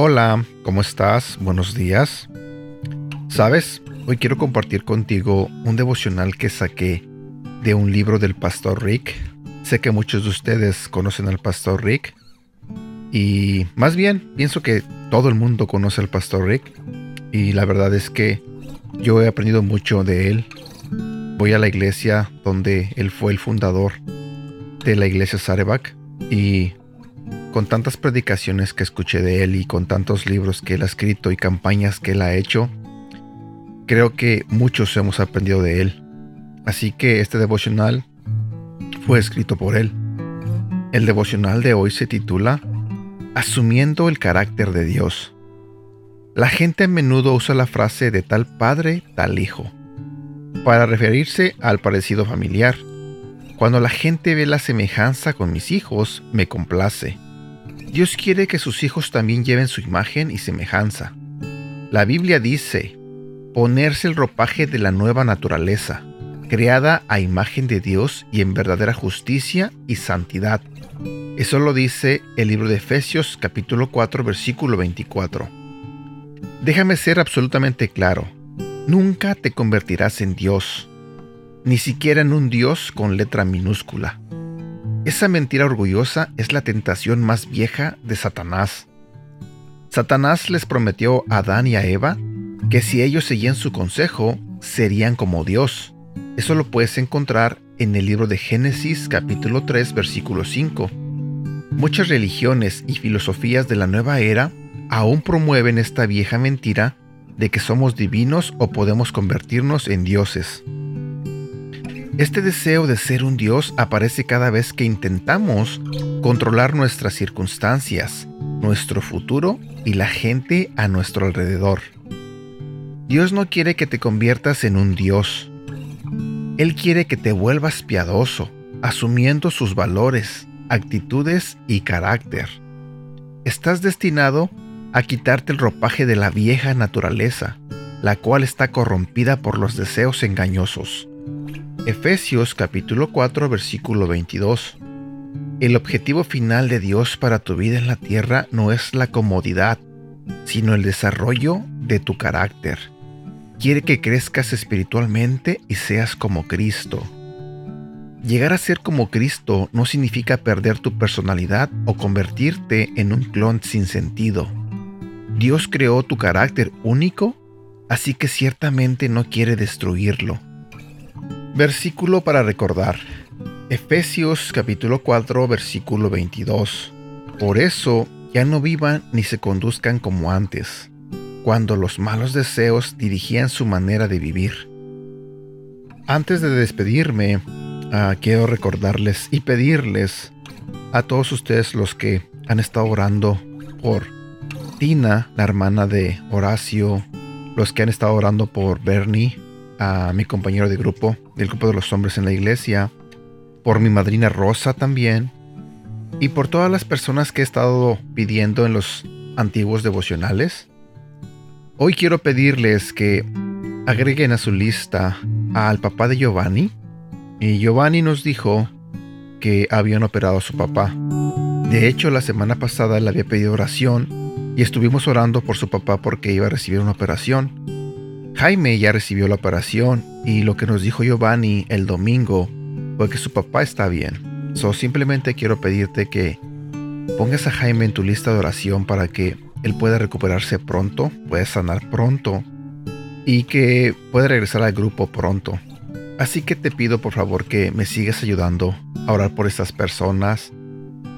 Hola, ¿cómo estás? Buenos días. Sabes, hoy quiero compartir contigo un devocional que saqué de un libro del pastor Rick. Sé que muchos de ustedes conocen al pastor Rick. Y más bien, pienso que todo el mundo conoce al pastor Rick. Y la verdad es que yo he aprendido mucho de él. Voy a la iglesia donde él fue el fundador de la iglesia Sarebak. Y con tantas predicaciones que escuché de él y con tantos libros que él ha escrito y campañas que él ha hecho, creo que muchos hemos aprendido de él. Así que este devocional fue escrito por él. El devocional de hoy se titula Asumiendo el carácter de Dios. La gente a menudo usa la frase de tal padre, tal hijo, para referirse al parecido familiar. Cuando la gente ve la semejanza con mis hijos, me complace. Dios quiere que sus hijos también lleven su imagen y semejanza. La Biblia dice, ponerse el ropaje de la nueva naturaleza, creada a imagen de Dios y en verdadera justicia y santidad. Eso lo dice el libro de Efesios capítulo 4 versículo 24. Déjame ser absolutamente claro, nunca te convertirás en Dios, ni siquiera en un Dios con letra minúscula. Esa mentira orgullosa es la tentación más vieja de Satanás. Satanás les prometió a Adán y a Eva que si ellos seguían su consejo, serían como Dios. Eso lo puedes encontrar en el libro de Génesis capítulo 3 versículo 5. Muchas religiones y filosofías de la nueva era aún promueven esta vieja mentira de que somos divinos o podemos convertirnos en dioses. Este deseo de ser un Dios aparece cada vez que intentamos controlar nuestras circunstancias, nuestro futuro y la gente a nuestro alrededor. Dios no quiere que te conviertas en un Dios. Él quiere que te vuelvas piadoso, asumiendo sus valores, actitudes y carácter. Estás destinado a quitarte el ropaje de la vieja naturaleza, la cual está corrompida por los deseos engañosos. Efesios capítulo 4 versículo 22. El objetivo final de Dios para tu vida en la tierra no es la comodidad, sino el desarrollo de tu carácter. Quiere que crezcas espiritualmente y seas como Cristo. Llegar a ser como Cristo no significa perder tu personalidad o convertirte en un clon sin sentido. Dios creó tu carácter único, así que ciertamente no quiere destruirlo. Versículo para recordar. Efesios capítulo 4 versículo 22. Por eso ya no vivan ni se conduzcan como antes, cuando los malos deseos dirigían su manera de vivir. Antes de despedirme, ah, quiero recordarles y pedirles a todos ustedes los que han estado orando por Tina, la hermana de Horacio, los que han estado orando por Bernie, a mi compañero de grupo, del grupo de los hombres en la iglesia, por mi madrina Rosa también, y por todas las personas que he estado pidiendo en los antiguos devocionales. Hoy quiero pedirles que agreguen a su lista al papá de Giovanni. Y Giovanni nos dijo que habían operado a su papá. De hecho, la semana pasada le había pedido oración y estuvimos orando por su papá porque iba a recibir una operación. Jaime ya recibió la operación y lo que nos dijo Giovanni el domingo fue que su papá está bien. So simplemente quiero pedirte que pongas a Jaime en tu lista de oración para que él pueda recuperarse pronto, pueda sanar pronto y que pueda regresar al grupo pronto. Así que te pido por favor que me sigas ayudando a orar por estas personas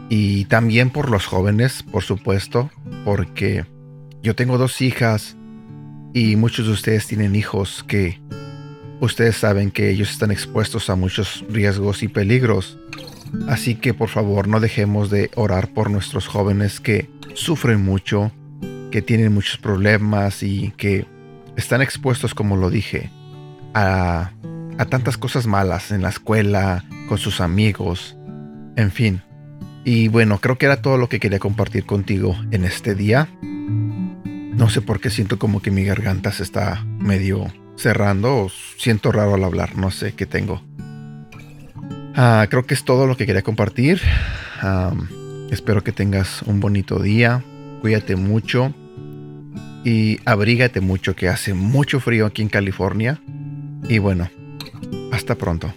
y también por los jóvenes, por supuesto, porque yo tengo dos hijas y muchos de ustedes tienen hijos que ustedes saben que ellos están expuestos a muchos riesgos y peligros. Así que por favor no dejemos de orar por nuestros jóvenes que sufren mucho, que tienen muchos problemas y que están expuestos, como lo dije, a, tantas cosas malas en la escuela, con sus amigos, en fin. Y bueno, creo que era todo lo que quería compartir contigo en este día. No sé por qué siento como que mi garganta se está medio cerrando o siento raro al hablar, no sé qué tengo. Ah, creo que es todo lo que quería compartir. espero que tengas un bonito día cuídate mucho y abrígate mucho que hace mucho frío aquí en California. Y bueno, hasta pronto.